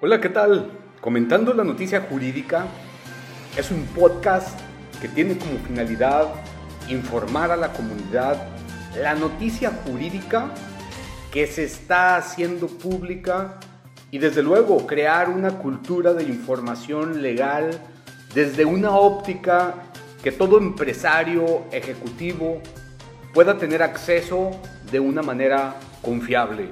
Hola, ¿qué tal? Comentando la noticia jurídica es un podcast que tiene como finalidad informar a la comunidad la noticia jurídica que se está haciendo pública y desde luego crear una cultura de información legal desde una óptica que todo empresario ejecutivo pueda tener acceso de una manera confiable.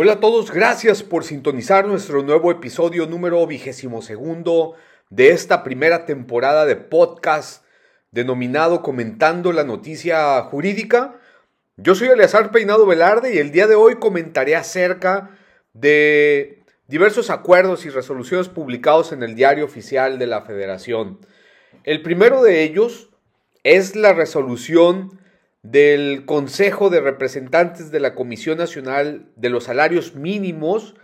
Hola a todos, gracias por sintonizar nuestro nuevo episodio número vigésimo segundo de esta primera temporada de podcast denominado Comentando la Noticia Jurídica. Yo soy Eleazar Peinado Velarde y el día de hoy comentaré acerca de diversos acuerdos y resoluciones publicados en el Diario Oficial de la Federación. El primero de ellos es la resolución del Consejo de Representantes de la Comisión Nacional de los Salarios Mínimos,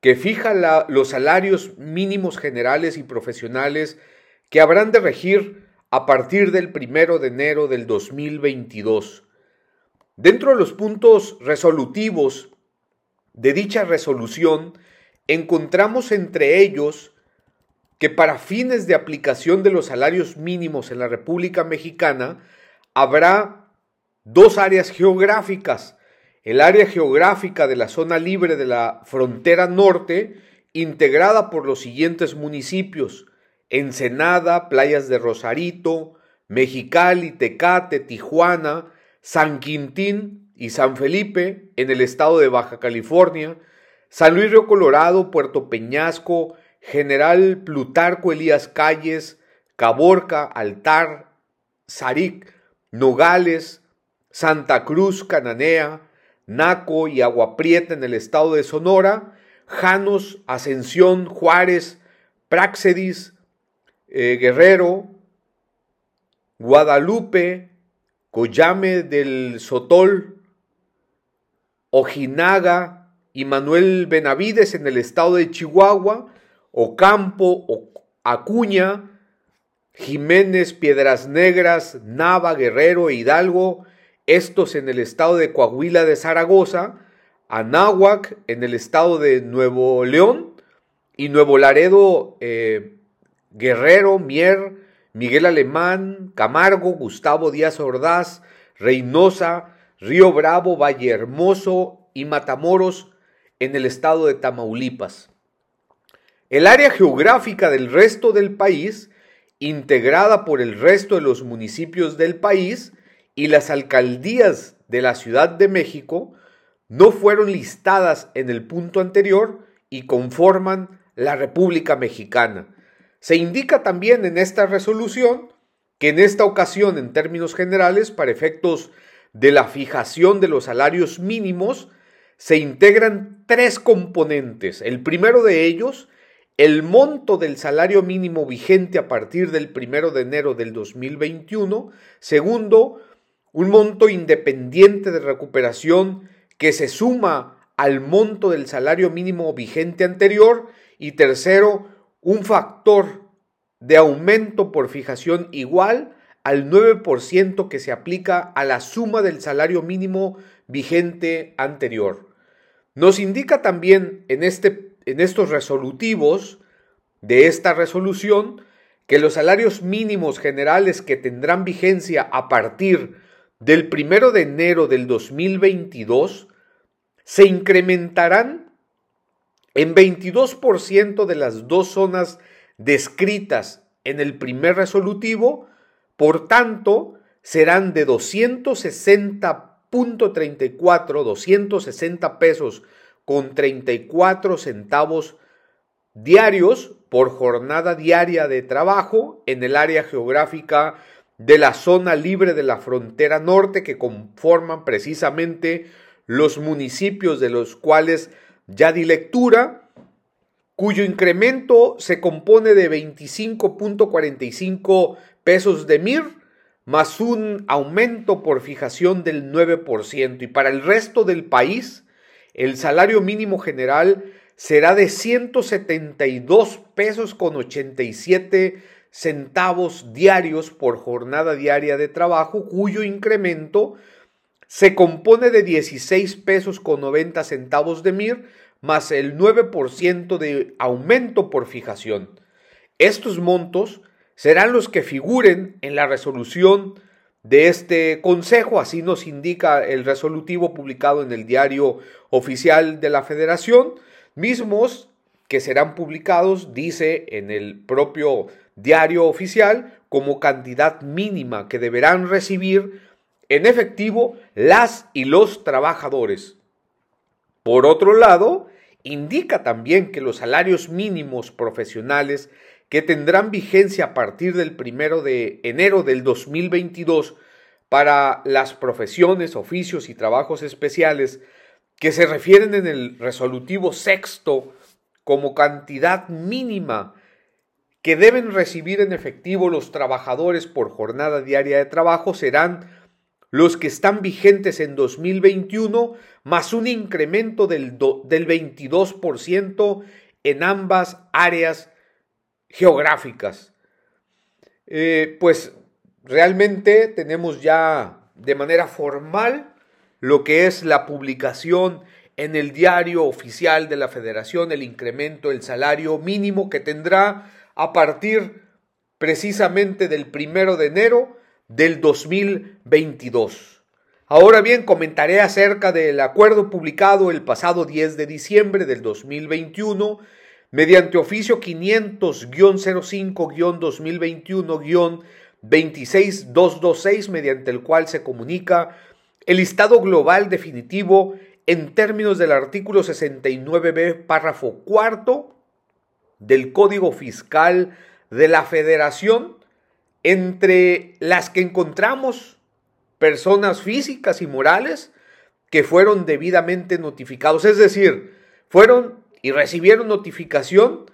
que fija los salarios mínimos generales y profesionales que habrán de regir a partir del primero de enero del 2022. Dentro de los puntos resolutivos de dicha resolución, encontramos entre ellos que para fines de aplicación de los salarios mínimos en la República Mexicana habrá dos áreas geográficas. El área geográfica de la zona libre de la frontera norte, integrada por los siguientes municipios: Ensenada, Playas de Rosarito, Mexicali, Tecate, Tijuana, San Quintín y San Felipe en el estado de Baja California, San Luis Río Colorado, Puerto Peñasco, General Plutarco Elías Calles, Caborca, Altar, Zaric, Nogales, Santa Cruz, Cananea, Naco y Agua Prieta en el estado de Sonora, Janos, Ascensión, Juárez, Praxedis, eh, Guerrero, Guadalupe, Coyame del Sotol, Ojinaga y Manuel Benavides en el estado de Chihuahua, Ocampo, Acuña, Jiménez, Piedras Negras, Nava, Guerrero e Hidalgo estos en el estado de Coahuila de Zaragoza, Anáhuac en el estado de Nuevo León y Nuevo Laredo, eh, Guerrero, Mier, Miguel Alemán, Camargo, Gustavo Díaz Ordaz, Reynosa, Río Bravo, Valle Hermoso y Matamoros en el estado de Tamaulipas. El área geográfica del resto del país, integrada por el resto de los municipios del país, y las alcaldías de la Ciudad de México no fueron listadas en el punto anterior y conforman la República Mexicana. Se indica también en esta resolución que en esta ocasión, en términos generales, para efectos de la fijación de los salarios mínimos, se integran tres componentes. El primero de ellos, el monto del salario mínimo vigente a partir del primero de enero del 2021. Segundo, un monto independiente de recuperación que se suma al monto del salario mínimo vigente anterior y tercero, un factor de aumento por fijación igual al 9% que se aplica a la suma del salario mínimo vigente anterior. Nos indica también en, este, en estos resolutivos de esta resolución que los salarios mínimos generales que tendrán vigencia a partir del primero de enero del 2022 se incrementarán en 22% de las dos zonas descritas en el primer resolutivo, por tanto, serán de 260.34, 260 pesos con 34 centavos diarios por jornada diaria de trabajo en el área geográfica de la zona libre de la frontera norte que conforman precisamente los municipios de los cuales ya di lectura, cuyo incremento se compone de 25.45 pesos de MIR más un aumento por fijación del 9%. Y para el resto del país, el salario mínimo general será de 172 pesos con 87 centavos diarios por jornada diaria de trabajo, cuyo incremento se compone de 16 pesos con 90 centavos de MIR más el 9% de aumento por fijación. Estos montos serán los que figuren en la resolución de este Consejo, así nos indica el resolutivo publicado en el diario oficial de la Federación, mismos que serán publicados, dice en el propio diario oficial, como cantidad mínima que deberán recibir en efectivo las y los trabajadores. Por otro lado, indica también que los salarios mínimos profesionales que tendrán vigencia a partir del primero de enero del 2022 para las profesiones, oficios y trabajos especiales que se refieren en el resolutivo sexto como cantidad mínima que deben recibir en efectivo los trabajadores por jornada diaria de trabajo serán los que están vigentes en 2021 más un incremento del, del 22% en ambas áreas geográficas. Eh, pues realmente tenemos ya de manera formal lo que es la publicación en el diario oficial de la federación, el incremento del salario mínimo que tendrá a partir precisamente del primero de enero del 2022. Ahora bien, comentaré acerca del acuerdo publicado el pasado 10 de diciembre del 2021 mediante oficio 500-05-2021-26226, mediante el cual se comunica el listado global definitivo en términos del artículo 69b, párrafo cuarto del Código Fiscal de la Federación, entre las que encontramos personas físicas y morales que fueron debidamente notificados, es decir, fueron y recibieron notificación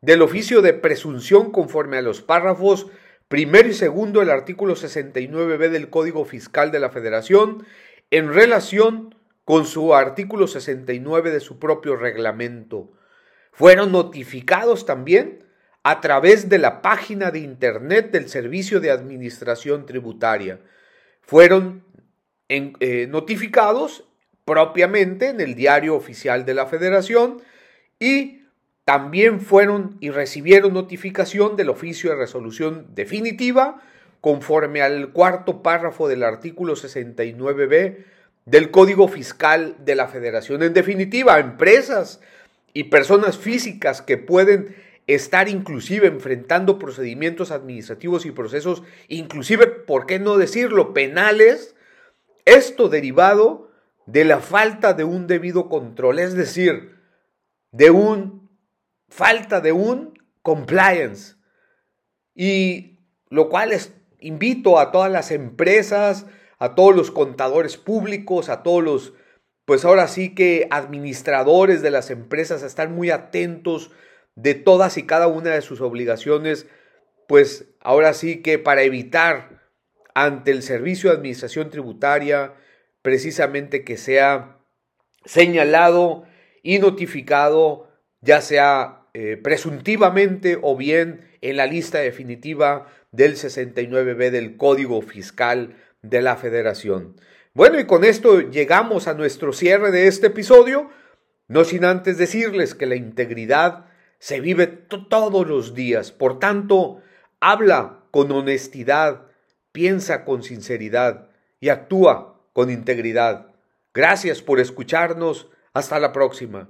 del oficio de presunción conforme a los párrafos primero y segundo del artículo 69b del Código Fiscal de la Federación en relación con su artículo 69 de su propio reglamento. Fueron notificados también a través de la página de Internet del Servicio de Administración Tributaria. Fueron eh, notificados propiamente en el diario oficial de la Federación y también fueron y recibieron notificación del oficio de resolución definitiva conforme al cuarto párrafo del artículo 69b del Código Fiscal de la Federación. En definitiva, empresas y personas físicas que pueden estar inclusive enfrentando procedimientos administrativos y procesos, inclusive, ¿por qué no decirlo?, penales, esto derivado de la falta de un debido control, es decir, de un falta de un compliance. Y lo cual es, invito a todas las empresas, a todos los contadores públicos, a todos los, pues ahora sí que administradores de las empresas a estar muy atentos de todas y cada una de sus obligaciones, pues ahora sí que para evitar ante el Servicio de Administración Tributaria precisamente que sea señalado y notificado, ya sea eh, presuntivamente o bien en la lista definitiva del 69B del Código Fiscal de la Federación. Bueno, y con esto llegamos a nuestro cierre de este episodio, no sin antes decirles que la integridad se vive todos los días, por tanto, habla con honestidad, piensa con sinceridad y actúa con integridad. Gracias por escucharnos hasta la próxima.